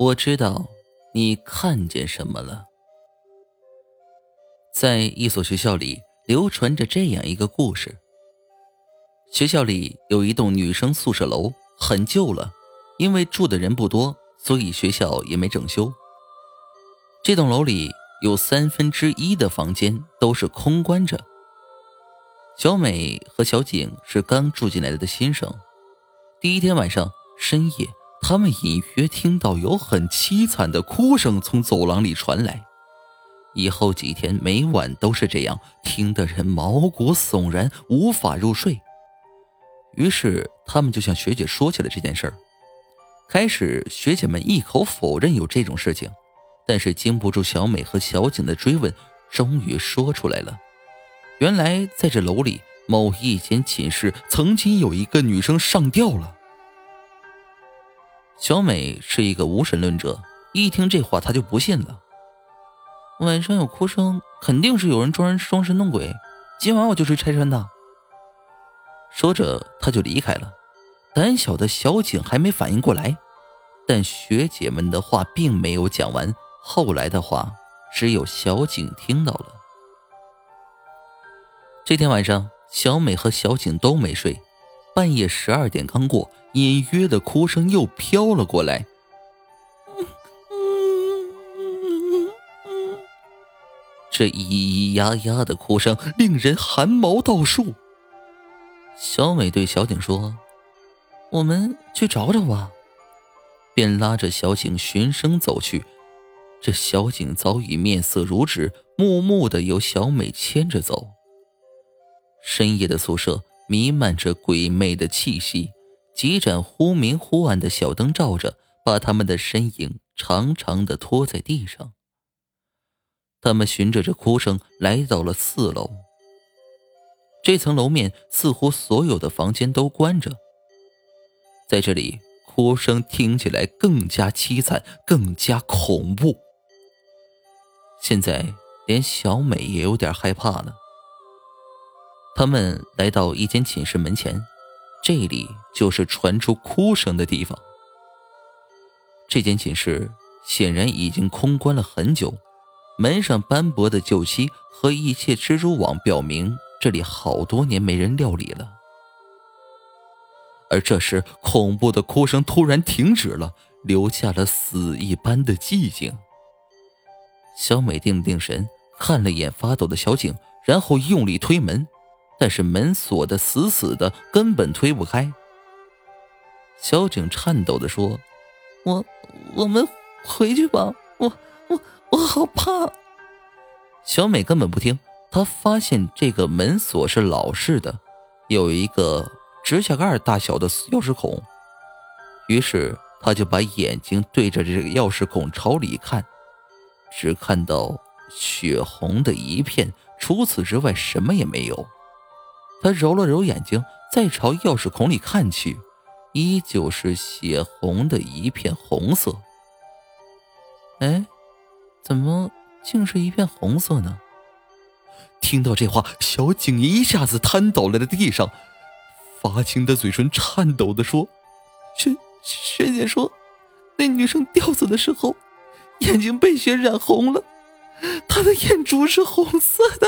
我知道你看见什么了。在一所学校里，流传着这样一个故事。学校里有一栋女生宿舍楼，很旧了，因为住的人不多，所以学校也没整修。这栋楼里有三分之一的房间都是空关着。小美和小景是刚住进来的新生，第一天晚上深夜。他们隐约听到有很凄惨的哭声从走廊里传来，以后几天每晚都是这样，听得人毛骨悚然，无法入睡。于是他们就向学姐说起了这件事儿。开始学姐们一口否认有这种事情，但是经不住小美和小景的追问，终于说出来了。原来在这楼里某一间寝室，曾经有一个女生上吊了。小美是一个无神论者，一听这话，她就不信了。晚上有哭声，肯定是有人装人装神弄鬼。今晚我就去拆穿他。说着，他就离开了。胆小的小景还没反应过来，但学姐们的话并没有讲完。后来的话，只有小景听到了。这天晚上，小美和小景都没睡。半夜十二点刚过，隐约的哭声又飘了过来。这咿咿呀呀的哭声令人汗毛倒竖。小美对小景说：“我们去找找吧。”便拉着小景循声走去。这小景早已面色如纸，木木的由小美牵着走。深夜的宿舍。弥漫着鬼魅的气息，几盏忽明忽暗的小灯照着，把他们的身影长长的拖在地上。他们循着这哭声来到了四楼。这层楼面似乎所有的房间都关着，在这里哭声听起来更加凄惨，更加恐怖。现在连小美也有点害怕了。他们来到一间寝室门前，这里就是传出哭声的地方。这间寝室显然已经空关了很久，门上斑驳的旧漆和一切蜘蛛网表明这里好多年没人料理了。而这时，恐怖的哭声突然停止了，留下了死一般的寂静。小美定了定神，看了眼发抖的小景，然后用力推门。但是门锁的死死的，根本推不开。小景颤抖的说：“我，我们回去吧，我，我，我好怕。”小美根本不听，她发现这个门锁是老式的，有一个指甲盖大小的钥匙孔，于是她就把眼睛对着这个钥匙孔朝里看，只看到血红的一片，除此之外什么也没有。他揉了揉眼睛，再朝钥匙孔里看去，依旧是血红的一片红色。哎，怎么竟是一片红色呢？听到这话，小景一下子瘫倒在了地上，发青的嘴唇颤抖的说：“学学姐说，那女生吊死的时候，眼睛被血染红了，她的眼珠是红色的。”